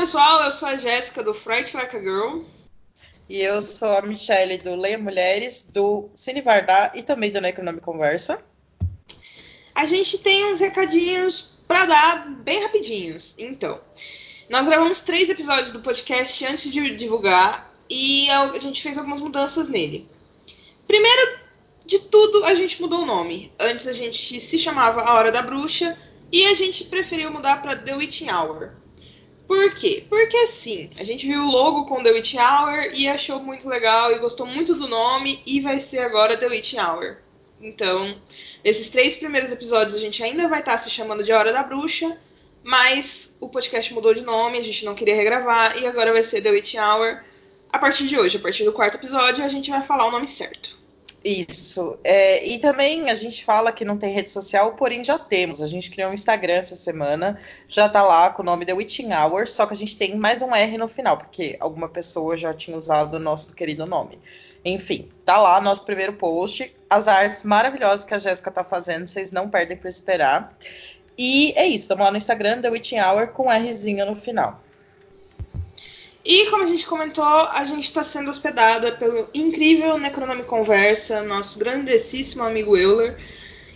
Olá pessoal, eu sou a Jéssica do Fright Like a Girl. E eu sou a Michelle do Leia Mulheres, do Cine Vardar e também do Necronome Conversa. A gente tem uns recadinhos para dar bem rapidinhos. Então, nós gravamos três episódios do podcast antes de divulgar e a gente fez algumas mudanças nele. Primeiro de tudo, a gente mudou o nome. Antes a gente se chamava A Hora da Bruxa e a gente preferiu mudar para The Witching Hour. Por quê? Porque assim, a gente viu o logo com The Witch Hour e achou muito legal e gostou muito do nome e vai ser agora The Witch Hour. Então, nesses três primeiros episódios a gente ainda vai estar se chamando de Hora da Bruxa, mas o podcast mudou de nome, a gente não queria regravar e agora vai ser The Witch Hour. A partir de hoje, a partir do quarto episódio, a gente vai falar o nome certo. Isso. É, e também a gente fala que não tem rede social, porém já temos. A gente criou um Instagram essa semana, já tá lá com o nome The Witching Hour, só que a gente tem mais um R no final, porque alguma pessoa já tinha usado o nosso querido nome. Enfim, tá lá nosso primeiro post, as artes maravilhosas que a Jéssica tá fazendo, vocês não perdem por esperar. E é isso, estamos lá no Instagram, The Witching Hour, com Rzinho no final. E como a gente comentou, a gente está sendo hospedada pelo incrível Necronome Conversa, nosso grandíssimo amigo Euler,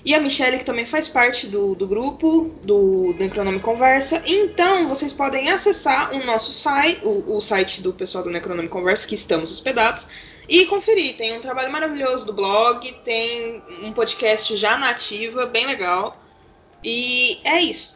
e a Michelle, que também faz parte do, do grupo do Necronome Conversa. Então, vocês podem acessar o nosso site, o, o site do pessoal do Necronome Conversa, que estamos hospedados, e conferir. Tem um trabalho maravilhoso do blog, tem um podcast já na ativa, bem legal. E é isso.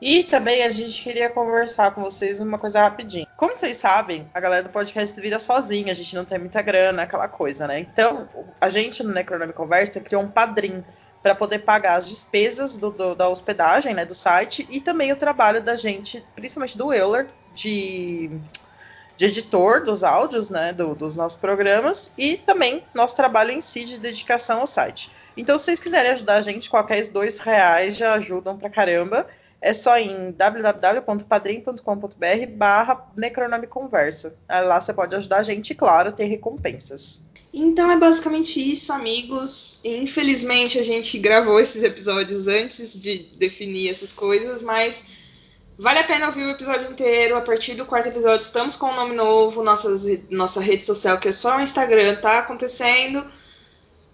E também a gente queria conversar com vocês uma coisa rapidinho. Como vocês sabem, a galera do podcast vira sozinha, a gente não tem muita grana, aquela coisa, né? Então, a gente no Necronome Conversa criou um padrinho para poder pagar as despesas do, do, da hospedagem, né, do site, e também o trabalho da gente, principalmente do Euler, de, de editor dos áudios, né, do, dos nossos programas, e também nosso trabalho em si de dedicação ao site. Então, se vocês quiserem ajudar a gente, qualquer dois reais já ajudam pra caramba é só em www.padrim.com.br barra Necronomiconversa. Lá você pode ajudar a gente e, claro, ter recompensas. Então é basicamente isso, amigos. Infelizmente a gente gravou esses episódios antes de definir essas coisas, mas vale a pena ouvir o episódio inteiro. A partir do quarto episódio estamos com um nome novo, nossas, nossa rede social que é só o Instagram tá acontecendo.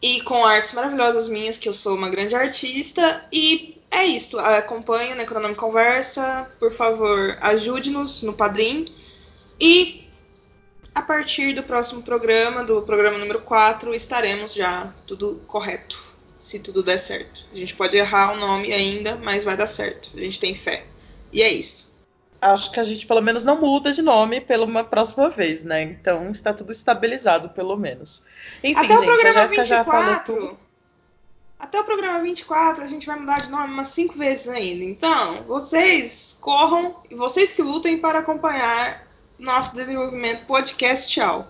E com artes maravilhosas minhas, que eu sou uma grande artista. E é isso. Acompanhe o Necronome Conversa. Por favor, ajude-nos no Padrim. E a partir do próximo programa, do programa número 4, estaremos já tudo correto. Se tudo der certo. A gente pode errar o nome ainda, mas vai dar certo. A gente tem fé. E é isso. Acho que a gente pelo menos não muda de nome pela uma próxima vez, né? Então está tudo estabilizado, pelo menos. Enfim, Até gente, a Jéssica já falou tudo. Até o programa 24 a gente vai mudar de nome umas 5 vezes ainda. Então, vocês corram e vocês que lutem para acompanhar nosso desenvolvimento podcast. Tchau.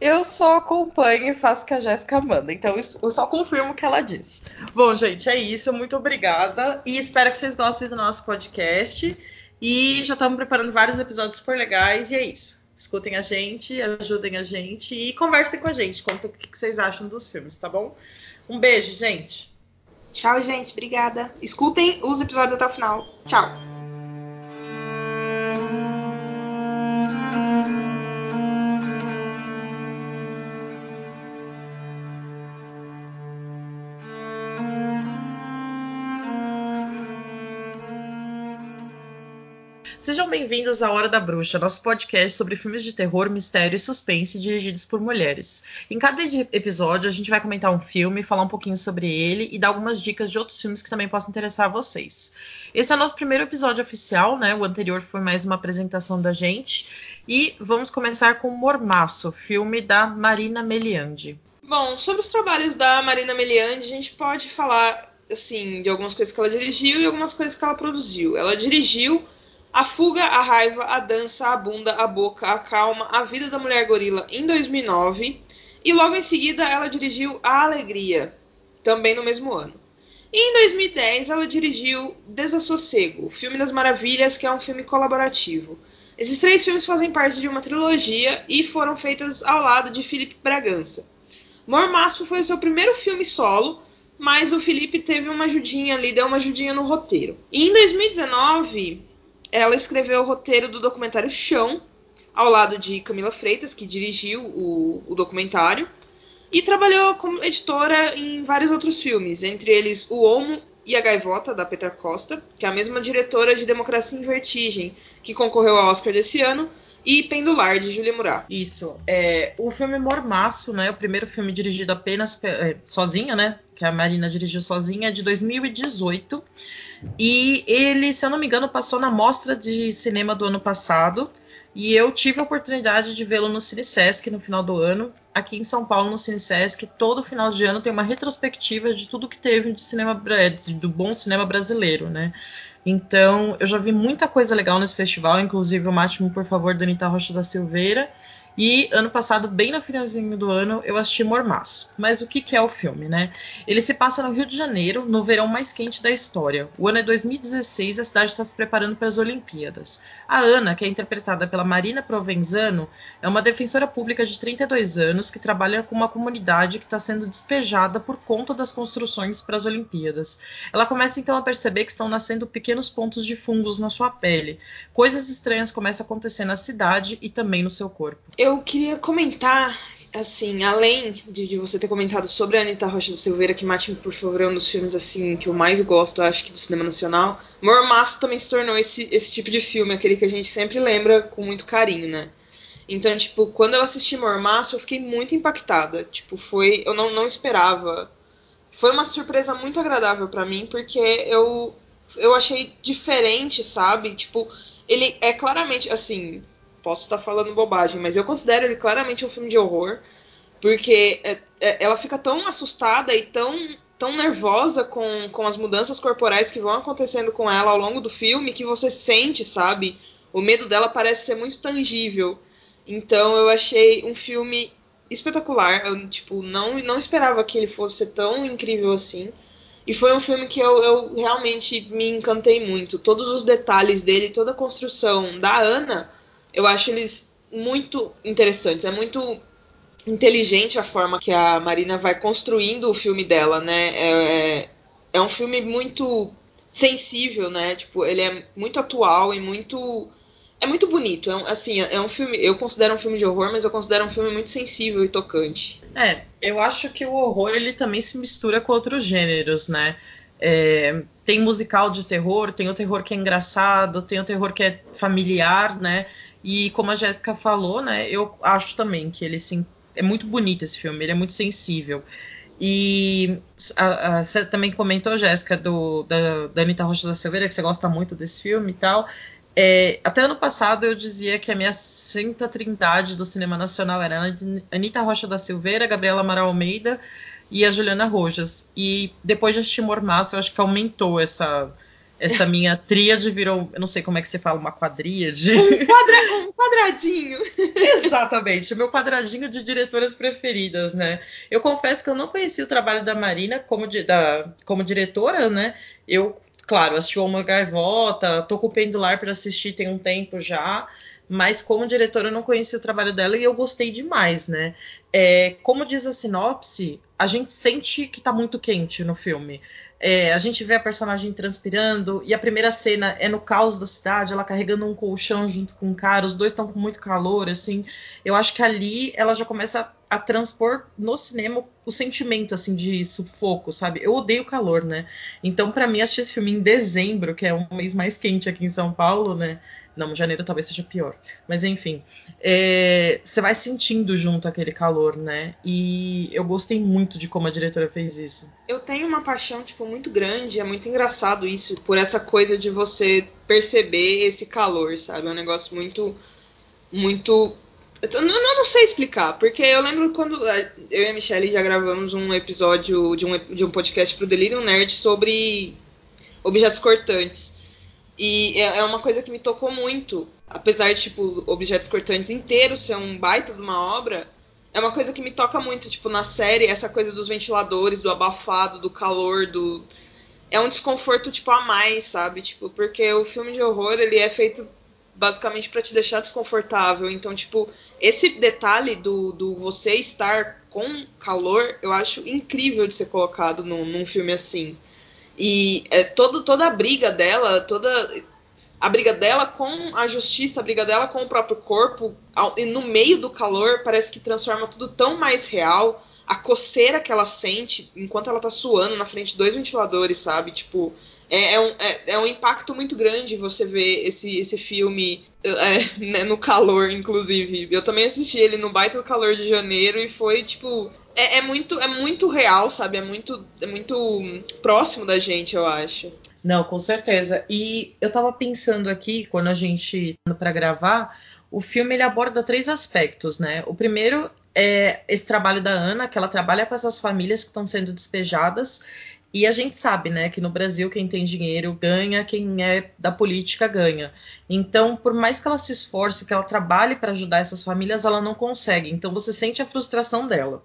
Eu só acompanho e faço o que a Jéssica manda. Então, eu só confirmo o que ela diz. Bom, gente, é isso. Muito obrigada. E espero que vocês gostem do nosso podcast. E já estamos preparando vários episódios super legais. E é isso. Escutem a gente, ajudem a gente e conversem com a gente. Conta o que vocês acham dos filmes, tá bom? Um beijo, gente. Tchau, gente. Obrigada. Escutem os episódios até o final. Tchau. Sejam bem-vindos à Hora da Bruxa, nosso podcast sobre filmes de terror, mistério e suspense dirigidos por mulheres. Em cada episódio, a gente vai comentar um filme, falar um pouquinho sobre ele e dar algumas dicas de outros filmes que também possam interessar a vocês. Esse é o nosso primeiro episódio oficial, né? O anterior foi mais uma apresentação da gente. E vamos começar com Mormaço, filme da Marina Meliandi. Bom, sobre os trabalhos da Marina Meliandi, a gente pode falar assim de algumas coisas que ela dirigiu e algumas coisas que ela produziu. Ela dirigiu a Fuga, a Raiva, a Dança, a Bunda, a Boca, a Calma, a Vida da Mulher Gorila em 2009 e logo em seguida ela dirigiu A Alegria, também no mesmo ano. E em 2010 ela dirigiu Desassossego, Filme das Maravilhas, que é um filme colaborativo. Esses três filmes fazem parte de uma trilogia e foram feitos ao lado de Felipe Bragança. Mormaço foi o seu primeiro filme solo, mas o Felipe teve uma ajudinha ali, deu uma ajudinha no roteiro. E em 2019 ela escreveu o roteiro do documentário Chão, ao lado de Camila Freitas, que dirigiu o, o documentário, e trabalhou como editora em vários outros filmes, entre eles O Homo e A Gaivota, da Petra Costa, que é a mesma diretora de Democracia em Vertigem, que concorreu ao Oscar desse ano, e Pendular, de Julia Murat. Isso. É, o filme Mormaço, né? O primeiro filme dirigido apenas é, sozinha, né? Que a Marina dirigiu sozinha, é de 2018. E ele, se eu não me engano, passou na mostra de cinema do ano passado. E eu tive a oportunidade de vê-lo no Cine Sesc no final do ano. Aqui em São Paulo, no Cine Sesc, todo final de ano tem uma retrospectiva de tudo que teve de cinema do bom cinema brasileiro, né? Então, eu já vi muita coisa legal nesse festival, inclusive o Mate-me, por favor, da Anitta Rocha da Silveira. E ano passado, bem no finalzinho do ano, eu assisti Mormaço. Mas o que, que, é o filme, né? Ele se passa no Rio de Janeiro, no verão mais quente da história. O ano é 2016 e a cidade está se preparando para as Olimpíadas. A Ana, que é interpretada pela Marina Provenzano, é uma defensora pública de 32 anos que trabalha com uma comunidade que está sendo despejada por conta das construções para as Olimpíadas. Ela começa então a perceber que estão nascendo pequenos pontos de fungos na sua pele. Coisas estranhas começam a acontecer na cidade e também no seu corpo. Eu eu queria comentar, assim, além de, de, você ter comentado sobre a Anitta Rocha da Silveira, que Mate por favor é um dos filmes assim que eu mais gosto, acho que do cinema nacional. Mormaço também se tornou esse, esse tipo de filme, aquele que a gente sempre lembra com muito carinho, né? Então, tipo, quando eu assisti Mormaço, eu fiquei muito impactada. Tipo, foi. Eu não, não esperava. Foi uma surpresa muito agradável para mim, porque eu, eu achei diferente, sabe? Tipo, ele é claramente, assim, posso estar falando bobagem, mas eu considero ele claramente um filme de horror, porque é, é, ela fica tão assustada e tão, tão nervosa com, com as mudanças corporais que vão acontecendo com ela ao longo do filme que você sente, sabe? O medo dela parece ser muito tangível. Então eu achei um filme espetacular. Eu, tipo, não, não esperava que ele fosse tão incrível assim. E foi um filme que eu, eu realmente me encantei muito. Todos os detalhes dele, toda a construção da Ana eu acho eles muito interessantes. É muito inteligente a forma que a Marina vai construindo o filme dela, né? É, é, é um filme muito sensível, né? Tipo, ele é muito atual e muito é muito bonito. É assim, é um filme. Eu considero um filme de horror, mas eu considero um filme muito sensível e tocante. É, eu acho que o horror ele também se mistura com outros gêneros, né? É, tem musical de terror, tem o terror que é engraçado, tem o terror que é familiar, né? E como a Jéssica falou, né, eu acho também que ele é muito bonito esse filme, ele é muito sensível. E a, a, você também comentou, Jéssica, do, da, da Anitta Rocha da Silveira, que você gosta muito desse filme e tal. É, até ano passado eu dizia que a minha santa trindade do cinema nacional era Anitta Rocha da Silveira, Gabriela Amaral Almeida e a Juliana Rojas. E depois de assistir Mormaço, eu acho que aumentou essa, essa minha tríade virou, eu não sei como é que você fala, uma quadríade. Um, quadra, um quadradinho. Exatamente, o meu quadradinho de diretoras preferidas, né? Eu confesso que eu não conhecia o trabalho da Marina como, de, da, como diretora, né? Eu, claro, assisti Uma Gaivota, tô com o Pendular para assistir tem um tempo já, mas como diretora eu não conhecia o trabalho dela e eu gostei demais, né? É, como diz a sinopse, a gente sente que tá muito quente no filme. É, a gente vê a personagem transpirando e a primeira cena é no caos da cidade, ela carregando um colchão junto com o cara, os dois estão com muito calor, assim. Eu acho que ali ela já começa a, a transpor no cinema o sentimento assim de sufoco, sabe? Eu odeio calor, né? Então para mim assistir esse filme em dezembro, que é um mês mais quente aqui em São Paulo, né? Não, janeiro talvez seja pior. Mas enfim, é, você vai sentindo junto aquele calor, né? E eu gostei muito de como a diretora fez isso. Eu tenho uma paixão, tipo, muito grande, é muito engraçado isso, por essa coisa de você perceber esse calor, sabe? É um negócio muito. Muito. Eu não, sei explicar, porque eu lembro quando é, eu e a Michelle já gravamos um episódio de um, de um podcast pro Delirium Nerd sobre objetos cortantes. E é, é uma coisa que me tocou muito. Apesar de, tipo, Objetos Cortantes inteiro ser um baita de uma obra, é uma coisa que me toca muito, tipo, na série, essa coisa dos ventiladores, do abafado, do calor, do. É um desconforto, tipo, a mais, sabe? Tipo, porque o filme de horror, ele é feito basicamente para te deixar desconfortável. Então, tipo, esse detalhe do, do você estar com calor, eu acho incrível de ser colocado num, num filme assim. E é, todo, toda a briga dela, toda. a briga dela com a justiça, a briga dela com o próprio corpo, ao, e no meio do calor, parece que transforma tudo tão mais real. A coceira que ela sente enquanto ela tá suando na frente de dois ventiladores, sabe? Tipo, é, é, um, é, é, um impacto muito grande você ver esse, esse filme é, né, no calor, inclusive. Eu também assisti ele no baita do calor de janeiro e foi, tipo. É, é, muito, é muito real, sabe? É muito, é muito próximo da gente, eu acho. Não, com certeza. E eu tava pensando aqui, quando a gente para gravar, o filme ele aborda três aspectos, né? O primeiro é esse trabalho da Ana, que ela trabalha com essas famílias que estão sendo despejadas e a gente sabe, né, que no Brasil quem tem dinheiro ganha, quem é da política ganha. Então, por mais que ela se esforce, que ela trabalhe para ajudar essas famílias, ela não consegue. Então, você sente a frustração dela.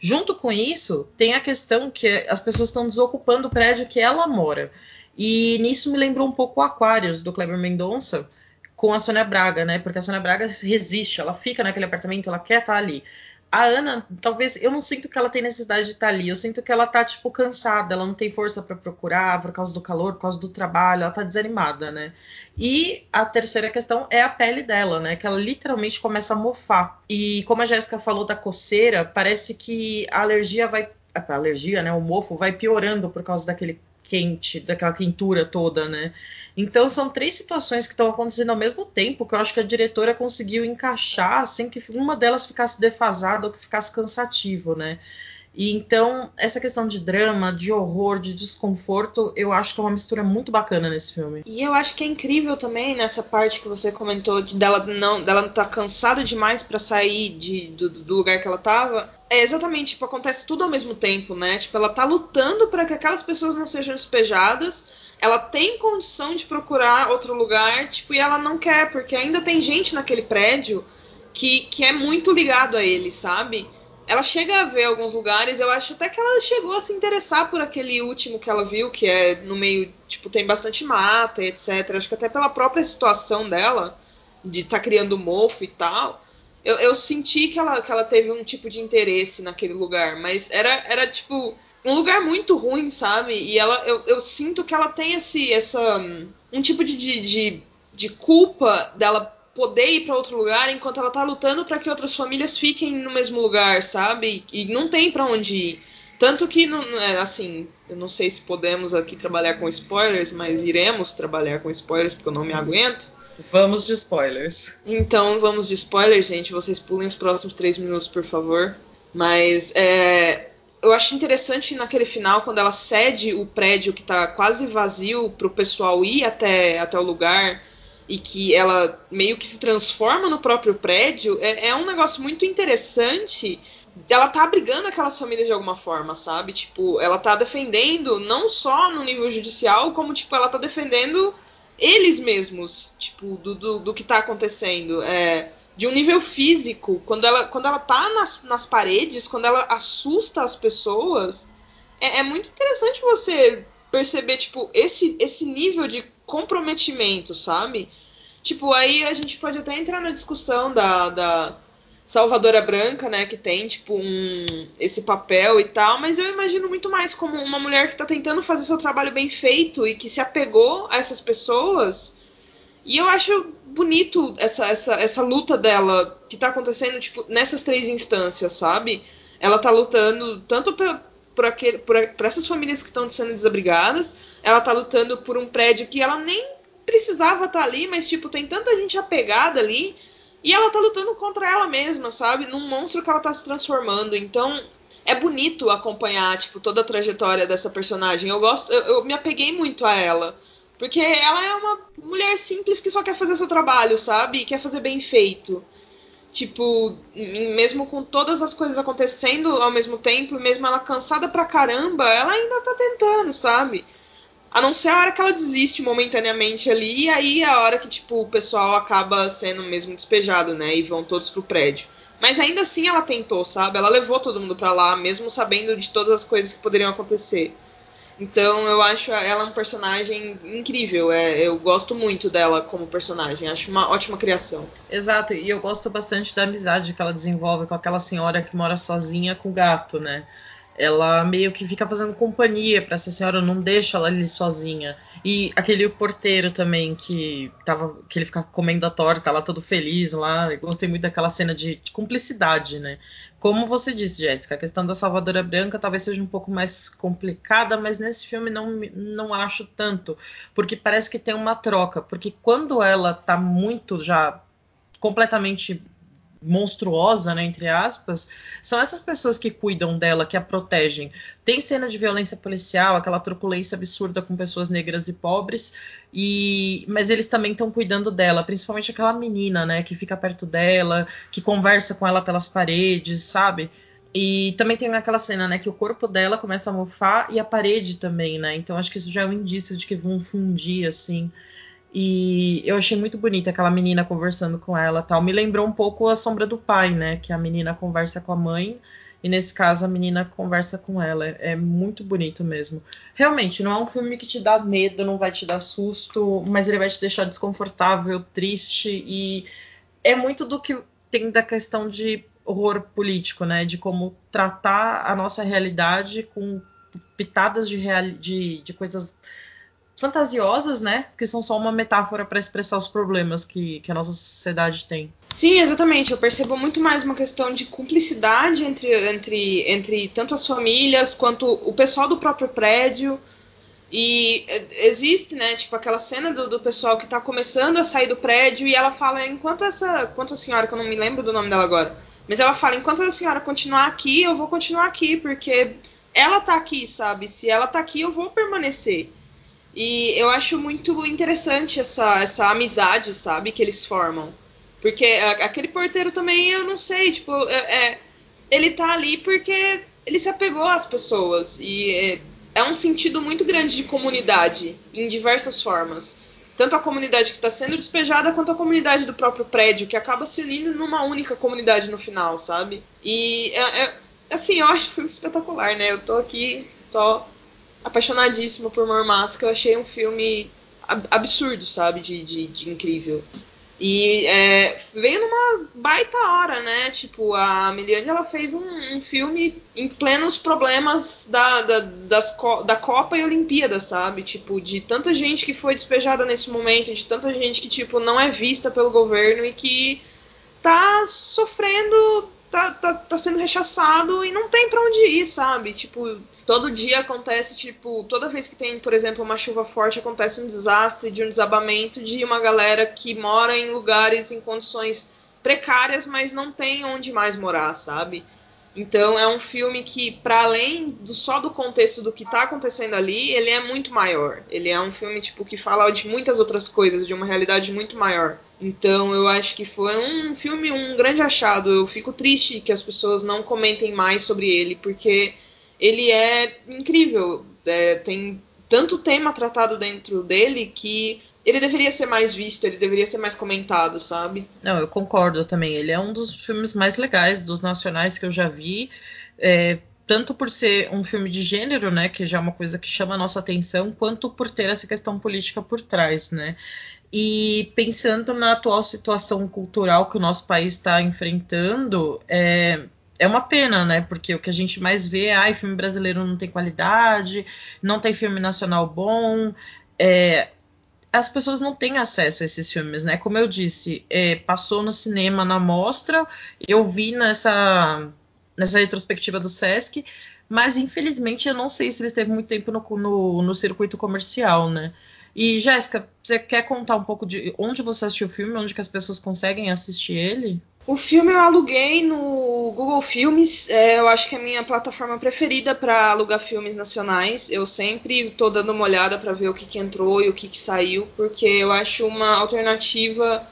Junto com isso, tem a questão que as pessoas estão desocupando o prédio que ela mora. E nisso me lembrou um pouco o Aquarius, do Kleber Mendonça, com a Sônia Braga, né? Porque a Sônia Braga resiste, ela fica naquele apartamento, ela quer estar ali a Ana, talvez eu não sinto que ela tem necessidade de estar ali, eu sinto que ela tá tipo cansada, ela não tem força para procurar por causa do calor, por causa do trabalho, ela tá desanimada, né? E a terceira questão é a pele dela, né? Que ela literalmente começa a mofar. E como a Jéssica falou da coceira, parece que a alergia vai a alergia, né, o mofo vai piorando por causa daquele quente, daquela quentura toda, né? Então são três situações que estão acontecendo ao mesmo tempo que eu acho que a diretora conseguiu encaixar sem que uma delas ficasse defasada ou que ficasse cansativo, né? E então, essa questão de drama, de horror, de desconforto, eu acho que é uma mistura muito bacana nesse filme. E eu acho que é incrível também nessa parte que você comentou de dela não, dela não tá cansada demais para sair de, do, do, lugar que ela tava. É exatamente, tipo, acontece tudo ao mesmo tempo, né? Tipo, ela tá lutando para que aquelas pessoas não sejam despejadas. Ela tem condição de procurar outro lugar, tipo, e ela não quer, porque ainda tem gente naquele prédio que, que é muito ligado a ele, sabe? Ela chega a ver alguns lugares, eu acho até que ela chegou a se interessar por aquele último que ela viu, que é no meio, tipo, tem bastante mata e etc. Acho que até pela própria situação dela, de estar tá criando mofo e tal, eu, eu, senti que ela, que ela teve um tipo de interesse naquele lugar, mas era, era tipo, um lugar muito ruim, sabe? E ela, eu, eu sinto que ela tem esse, essa, um tipo de, de, de culpa dela poder ir para outro lugar enquanto ela tá lutando para que outras famílias fiquem no mesmo lugar, sabe? E não tem para onde ir. Tanto que, não, é, assim, eu não sei se podemos aqui trabalhar com spoilers, mas iremos trabalhar com spoilers porque eu não me aguento. Vamos de spoilers. Então vamos de spoilers, gente. Vocês pulem os próximos três minutos, por favor. Mas é, eu acho interessante naquele final, quando ela cede o prédio que tá quase vazio pro pessoal ir até, até o lugar e que ela meio que se transforma no próprio prédio, é, é um negócio muito interessante. Ela tá abrigando aquelas famílias de alguma forma, sabe? Tipo, ela tá defendendo não só no nível judicial, como, tipo, ela tá defendendo eles mesmos, tipo, do, do, do que tá acontecendo. É, de um nível físico, quando ela, quando ela tá nas, nas paredes, quando ela assusta as pessoas, é, é muito interessante você perceber, tipo, esse, esse nível de comprometimento, sabe? Tipo, aí a gente pode até entrar na discussão da, da Salvadora Branca, né, que tem, tipo, um, esse papel e tal, mas eu imagino muito mais como uma mulher que tá tentando fazer seu trabalho bem feito e que se apegou a essas pessoas. E eu acho bonito essa, essa, essa luta dela que tá acontecendo, tipo, nessas três instâncias, sabe? Ela tá lutando tanto por essas famílias que estão sendo desabrigadas. Ela tá lutando por um prédio que ela nem precisava estar tá ali, mas tipo, tem tanta gente apegada ali. E ela tá lutando contra ela mesma, sabe? Num monstro que ela tá se transformando. Então, é bonito acompanhar, tipo, toda a trajetória dessa personagem. Eu gosto, eu, eu me apeguei muito a ela. Porque ela é uma mulher simples que só quer fazer seu trabalho, sabe? E quer fazer bem feito. Tipo, mesmo com todas as coisas acontecendo ao mesmo tempo, mesmo ela cansada pra caramba, ela ainda tá tentando, sabe? A não ser a hora que ela desiste momentaneamente ali, e aí é a hora que, tipo, o pessoal acaba sendo mesmo despejado, né? E vão todos pro prédio. Mas ainda assim ela tentou, sabe? Ela levou todo mundo pra lá, mesmo sabendo de todas as coisas que poderiam acontecer. Então eu acho ela um personagem incrível. É, eu gosto muito dela como personagem. Acho uma ótima criação. Exato, e eu gosto bastante da amizade que ela desenvolve com aquela senhora que mora sozinha com o gato, né? Ela meio que fica fazendo companhia para essa senhora, não deixa ela ali sozinha. E aquele porteiro também que tava, que ele fica comendo a torta lá todo feliz lá. Eu gostei muito daquela cena de, de cumplicidade, né? Como você disse, Jéssica, a questão da Salvadora Branca talvez seja um pouco mais complicada, mas nesse filme não, não acho tanto, porque parece que tem uma troca, porque quando ela tá muito já completamente monstruosa, né, entre aspas, são essas pessoas que cuidam dela, que a protegem. Tem cena de violência policial, aquela truculência absurda com pessoas negras e pobres, e mas eles também estão cuidando dela, principalmente aquela menina, né, que fica perto dela, que conversa com ela pelas paredes, sabe? E também tem aquela cena, né, que o corpo dela começa a mofar e a parede também, né? Então acho que isso já é um indício de que vão fundir assim. E eu achei muito bonita aquela menina conversando com ela tal. Me lembrou um pouco a sombra do pai, né? Que a menina conversa com a mãe. E nesse caso a menina conversa com ela. É, muito bonito mesmo. Realmente, não é um filme que te dá medo, não vai te dar susto, mas ele vai te deixar desconfortável, triste. E é muito do que tem da questão de horror político, né? De como tratar a nossa realidade com pitadas de, real... de, de coisas fantasiosas, né? Que são só uma metáfora para expressar os problemas que, que a nossa sociedade tem. Sim, exatamente. Eu percebo muito mais uma questão de cumplicidade entre, entre, entre tanto as famílias quanto o pessoal do próprio prédio. E existe, né, tipo, aquela cena do, do pessoal que tá começando a sair do prédio e ela fala, enquanto essa. Enquanto a senhora, que eu não me lembro do nome dela agora, mas ela fala, enquanto a senhora continuar aqui, eu vou continuar aqui, porque ela tá aqui, sabe? Se ela tá aqui, eu vou permanecer. E eu acho muito interessante essa, essa amizade, sabe, que eles formam. Porque aquele porteiro também, eu não sei, tipo, é, é, ele tá ali porque ele se apegou às pessoas. E é, é um sentido muito grande de comunidade, em diversas formas. Tanto a comunidade que está sendo despejada, quanto a comunidade do próprio prédio, que acaba se unindo numa única comunidade no final, sabe? E, é, é assim, eu acho o filme espetacular, né? Eu tô aqui só apaixonadíssima por Mormaço, que eu achei um filme absurdo, sabe? De, de, de incrível. E é, veio numa baita hora, né? Tipo, a Miliane ela fez um, um filme em plenos problemas da, da, das, da Copa e Olimpíada, sabe? Tipo, de tanta gente que foi despejada nesse momento, de tanta gente que, tipo, não é vista pelo governo e que tá sofrendo tá, tá, tá sendo rechaçado e não tem para onde ir, sabe? Tipo, todo dia acontece, tipo, toda vez que tem, por exemplo, uma chuva forte, acontece um desastre de um desabamento de uma galera que mora em lugares em condições precárias, mas não tem onde mais morar, sabe? Então é um filme que, para além do, só do contexto do que está acontecendo ali, ele é muito maior. Ele é um filme tipo que fala de muitas outras coisas, de uma realidade muito maior. Então eu acho que foi um filme, um grande achado. Eu fico triste que as pessoas não comentem mais sobre ele, porque ele é incrível. É, tem tanto tema tratado dentro dele que ele deveria ser mais visto, ele deveria ser mais comentado, sabe? Não, eu concordo também. Ele é um dos filmes mais legais dos nacionais que eu já vi. É, tanto por ser um filme de gênero, né, que já é uma coisa que chama a nossa atenção, quanto por ter essa questão política por trás, né? E pensando na atual situação cultural que o nosso país está enfrentando, é, é uma pena, né? Porque o que a gente mais vê é, filme brasileiro não tem qualidade, não tem filme nacional bom. É, as pessoas não têm acesso a esses filmes, né? Como eu disse, é, passou no cinema na mostra, eu vi nessa, nessa retrospectiva do Sesc, mas infelizmente eu não sei se ele teve muito tempo no, no, no circuito comercial, né? E Jéssica, você quer contar um pouco de onde você assistiu o filme, onde que as pessoas conseguem assistir ele? O filme eu aluguei no Google Filmes. É, eu acho que é a minha plataforma preferida para alugar filmes nacionais. Eu sempre estou dando uma olhada para ver o que, que entrou e o que, que saiu, porque eu acho uma alternativa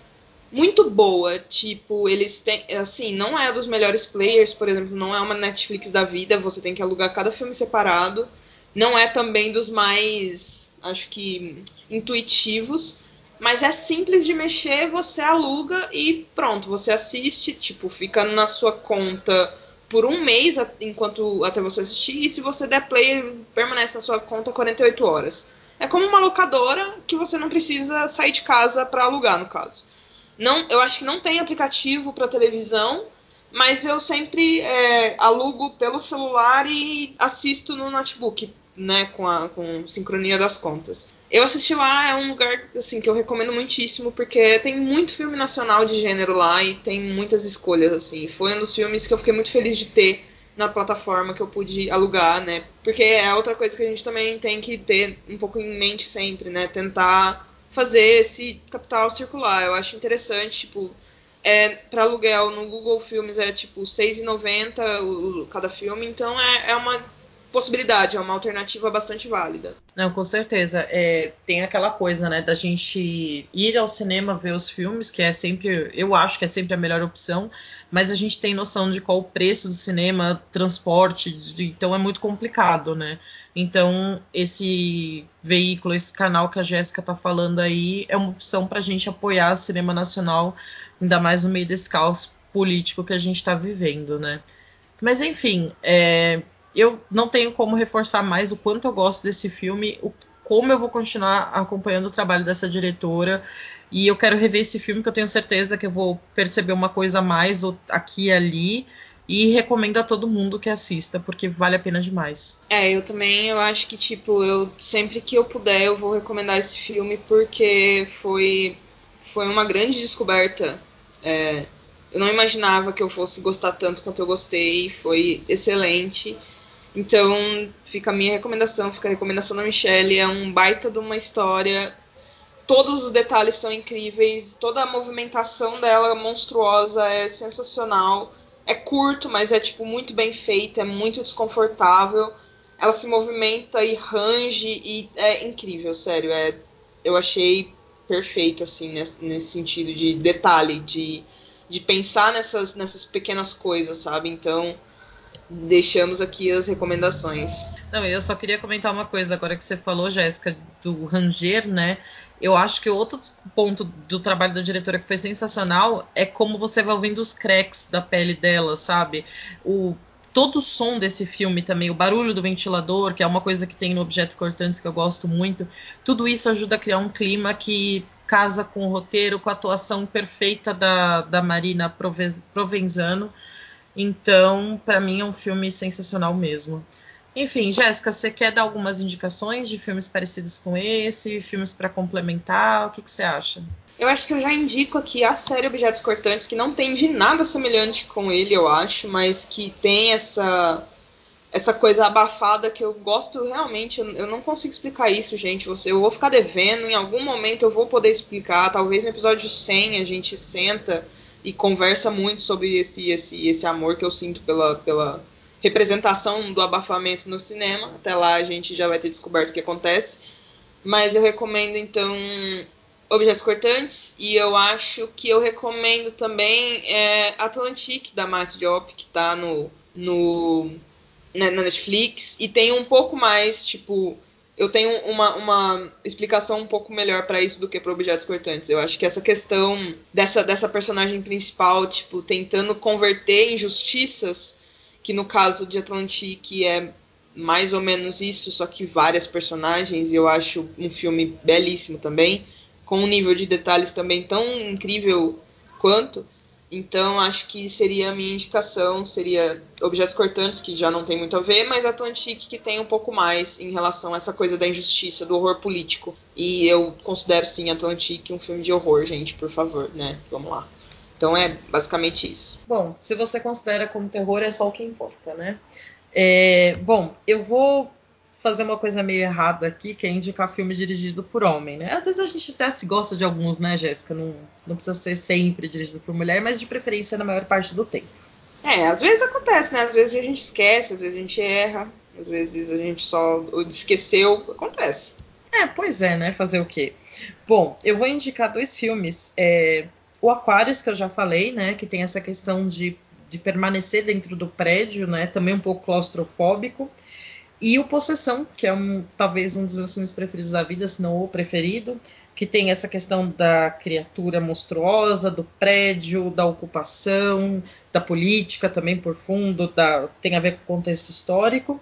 muito boa. Tipo, eles têm. Assim, não é dos melhores players, por exemplo, não é uma Netflix da vida, você tem que alugar cada filme separado. Não é também dos mais, acho que, intuitivos. Mas é simples de mexer, você aluga e pronto, você assiste, tipo, fica na sua conta por um mês enquanto até você assistir, e se você der play, permanece na sua conta 48 horas. É como uma locadora que você não precisa sair de casa para alugar, no caso. Não, eu acho que não tem aplicativo para televisão, mas eu sempre é, alugo pelo celular e assisto no notebook, né, com a com sincronia das contas. Eu assisti lá, é um lugar assim que eu recomendo muitíssimo porque tem muito filme nacional de gênero lá e tem muitas escolhas assim. Foi um dos filmes que eu fiquei muito feliz de ter na plataforma que eu pude alugar, né? Porque é outra coisa que a gente também tem que ter um pouco em mente sempre, né? Tentar fazer esse capital circular. Eu acho interessante, tipo, é, para aluguel no Google Filmes é tipo R$ 6,90 cada filme, então é, é uma possibilidade, é uma alternativa bastante válida. Não, com certeza. É, tem aquela coisa, né, da gente ir ao cinema ver os filmes, que é sempre, eu acho que é sempre a melhor opção, mas a gente tem noção de qual o preço do cinema, transporte, de, então é muito complicado, né? Então, esse veículo, esse canal que a Jéssica está falando aí, é uma opção para a gente apoiar o cinema nacional, ainda mais no meio desse caos político que a gente está vivendo, né? Mas, enfim, é, eu não tenho como reforçar mais o quanto eu gosto desse filme, o, como eu vou continuar acompanhando o trabalho dessa diretora. E eu quero rever esse filme, que eu tenho certeza que eu vou perceber uma coisa a mais aqui e ali. E recomendo a todo mundo que assista, porque vale a pena demais. É, eu também, eu acho que, tipo, eu sempre que eu puder, eu vou recomendar esse filme, porque foi, foi uma grande descoberta. É, eu não imaginava que eu fosse gostar tanto quanto eu gostei, foi excelente. Então, fica a minha recomendação, fica a recomendação da Michelle. É um baita de uma história. Todos os detalhes são incríveis, toda a movimentação dela monstruosa é sensacional. É curto, mas é tipo muito bem feito, é muito desconfortável. Ela se movimenta e range e é incrível, sério. É, eu achei perfeito assim nesse, nesse sentido de detalhe, de, de pensar nessas, nessas pequenas coisas, sabe? Então, deixamos aqui as recomendações. Não, eu só queria comentar uma coisa agora que você falou, Jéssica, do ranger, né? Eu acho que outro ponto do trabalho da diretora que foi sensacional é como você vai ouvindo os cracks da pele dela, sabe? O todo o som desse filme também, o barulho do ventilador, que é uma coisa que tem no Objetos Cortantes que eu gosto muito, tudo isso ajuda a criar um clima que casa com o roteiro, com a atuação perfeita da, da Marina Provenzano. Então, para mim é um filme sensacional mesmo. Enfim, Jéssica, você quer dar algumas indicações de filmes parecidos com esse, filmes para complementar? O que, que, você acha? Eu acho que eu já indico aqui a série Objetos Cortantes, que não tem de nada semelhante com ele, eu acho, mas que tem essa essa coisa abafada que eu gosto realmente. Eu, eu não consigo explicar isso, gente. Você, eu vou ficar devendo, em algum momento eu vou poder explicar. Talvez no episódio 100 a gente senta e conversa muito sobre esse, esse, esse amor que eu sinto pela, pela representação do abafamento no cinema. Até lá a gente já vai ter descoberto o que acontece. Mas eu recomendo então Objetos Cortantes e eu acho que eu recomendo também é, Atlantique da Matt Diop que está no, no na Netflix e tem um pouco mais tipo eu tenho uma, uma explicação um pouco melhor para isso do que para objetos cortantes. Eu acho que essa questão dessa, dessa personagem principal, tipo, tentando converter injustiças, que no caso de Atlantique é mais ou menos isso, só que várias personagens, e eu acho um filme belíssimo também, com um nível de detalhes também tão incrível quanto. Então, acho que seria a minha indicação, seria Objetos Cortantes, que já não tem muito a ver, mas Atlantique, que tem um pouco mais em relação a essa coisa da injustiça, do horror político. E eu considero, sim, Atlantique um filme de horror, gente, por favor, né? Vamos lá. Então é basicamente isso. Bom, se você considera como terror, é só o que importa, né? É, bom, eu vou fazer uma coisa meio errada aqui, que é indicar filme dirigido por homem, né? Às vezes a gente até se gosta de alguns, né, Jéssica? Não, não precisa ser sempre dirigido por mulher, mas de preferência na maior parte do tempo. É, às vezes acontece, né? Às vezes a gente esquece, às vezes a gente erra, às vezes a gente só esqueceu, acontece. É, pois é, né? Fazer o quê? Bom, eu vou indicar dois filmes. É, o Aquarius, que eu já falei, né? Que tem essa questão de, de permanecer dentro do prédio, né? Também um pouco claustrofóbico. E o Possessão, que é um, talvez um dos meus filmes preferidos da vida, se não o preferido, que tem essa questão da criatura monstruosa, do prédio, da ocupação, da política também por fundo, da, tem a ver com o contexto histórico.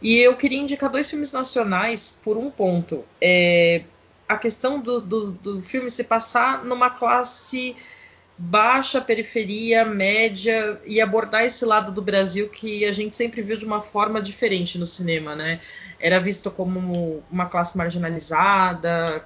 E eu queria indicar dois filmes nacionais por um ponto. É, a questão do, do, do filme se passar numa classe baixa, periferia, média e abordar esse lado do Brasil que a gente sempre viu de uma forma diferente no cinema, né? Era visto como uma classe marginalizada,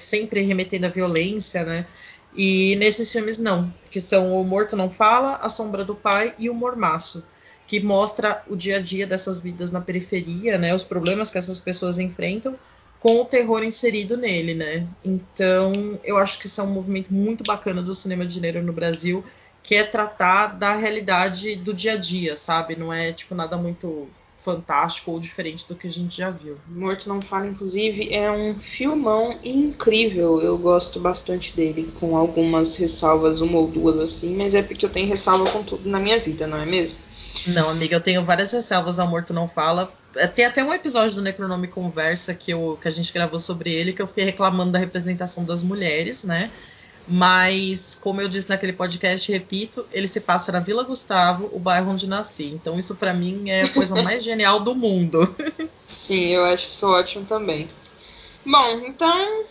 sempre remetendo à violência, né? E nesses filmes não, que são O Morto Não Fala, A Sombra do Pai e O Mormaço, que mostra o dia a dia dessas vidas na periferia, né? Os problemas que essas pessoas enfrentam com o terror inserido nele, né? Então, eu acho que isso é um movimento muito bacana do cinema de gênero no Brasil, que é tratar da realidade do dia a dia, sabe? Não é tipo nada muito fantástico ou diferente do que a gente já viu. Morto Não Fala, inclusive, é um filmão incrível. Eu gosto bastante dele, com algumas ressalvas, uma ou duas assim, mas é porque eu tenho ressalva com tudo na minha vida, não é mesmo? Não, amiga, eu tenho várias ressalvas ao Morto Não Fala. É, tem até um episódio do Necronome Conversa que, eu, que a gente gravou sobre ele, que eu fiquei reclamando da representação das mulheres, né? Mas, como eu disse naquele podcast, repito, ele se passa na Vila Gustavo, o bairro onde nasci. Então, isso para mim é a coisa mais genial do mundo. Sim, eu acho isso ótimo também. Bom, então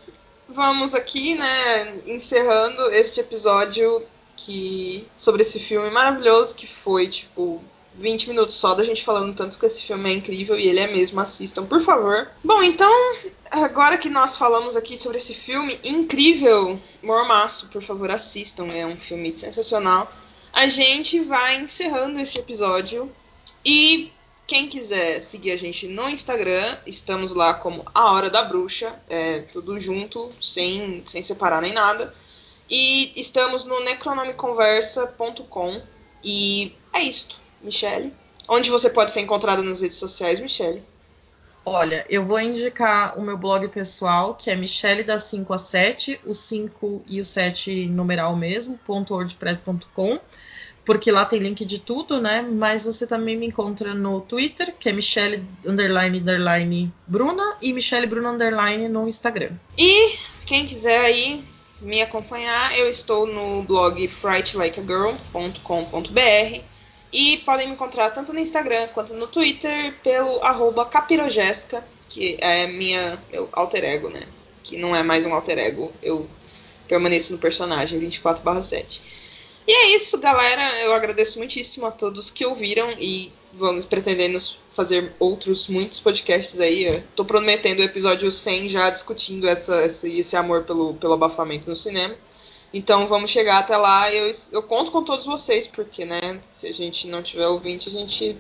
vamos aqui, né, encerrando este episódio que sobre esse filme maravilhoso que foi, tipo, 20 minutos só da gente falando tanto que esse filme é incrível e ele é mesmo, assistam, por favor. Bom, então, agora que nós falamos aqui sobre esse filme incrível, Mormaço, por favor, assistam, é um filme sensacional. A gente vai encerrando esse episódio e quem quiser seguir a gente no Instagram, estamos lá como A Hora da Bruxa, é tudo junto, sem, sem separar nem nada. E estamos no necronomiconversa.com. E é isto, Michele. Onde você pode ser encontrada nas redes sociais, Michele? Olha, eu vou indicar o meu blog pessoal, que é Michele da 5 a 7, o 5 e o 7 numeral mesmo, .wordpress.com, porque lá tem link de tudo, né? Mas você também me encontra no Twitter, que é Michele underline, underline Bruna, e Michele Bruna underline no Instagram. E quem quiser aí me acompanhar, eu estou no blog frightlikeagirl.com.br e podem me encontrar tanto no Instagram quanto no Twitter pelo arroba capirogésica, que é minha meu alter ego, né? Que não é mais um alter ego, eu permaneço no personagem 24/7. E é isso, galera. Eu agradeço muitíssimo a todos que ouviram e vamos pretendendo fazer outros muitos podcasts aí. Tô prometendo o episódio 100 já discutindo essa, esse, esse amor pelo, pelo abafamento no cinema. Então vamos chegar até lá. Eu, eu conto com todos vocês, porque, né, se a gente não tiver ouvinte, a gente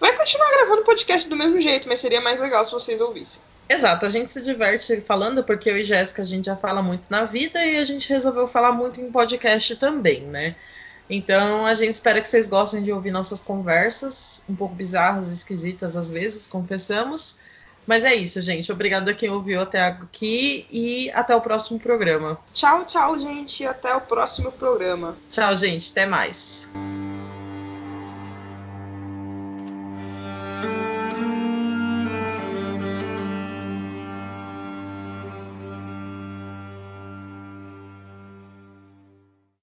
vai continuar gravando podcast do mesmo jeito, mas seria mais legal se vocês ouvissem. Exato, a gente se diverte falando, porque eu e Jéssica a gente já fala muito na vida e a gente resolveu falar muito em podcast também, né? Então a gente espera que vocês gostem de ouvir nossas conversas, um pouco bizarras, esquisitas às vezes, confessamos. Mas é isso, gente. Obrigada a quem ouviu até aqui e até o próximo programa. Tchau, tchau, gente. Até o próximo programa. Tchau, gente. Até mais.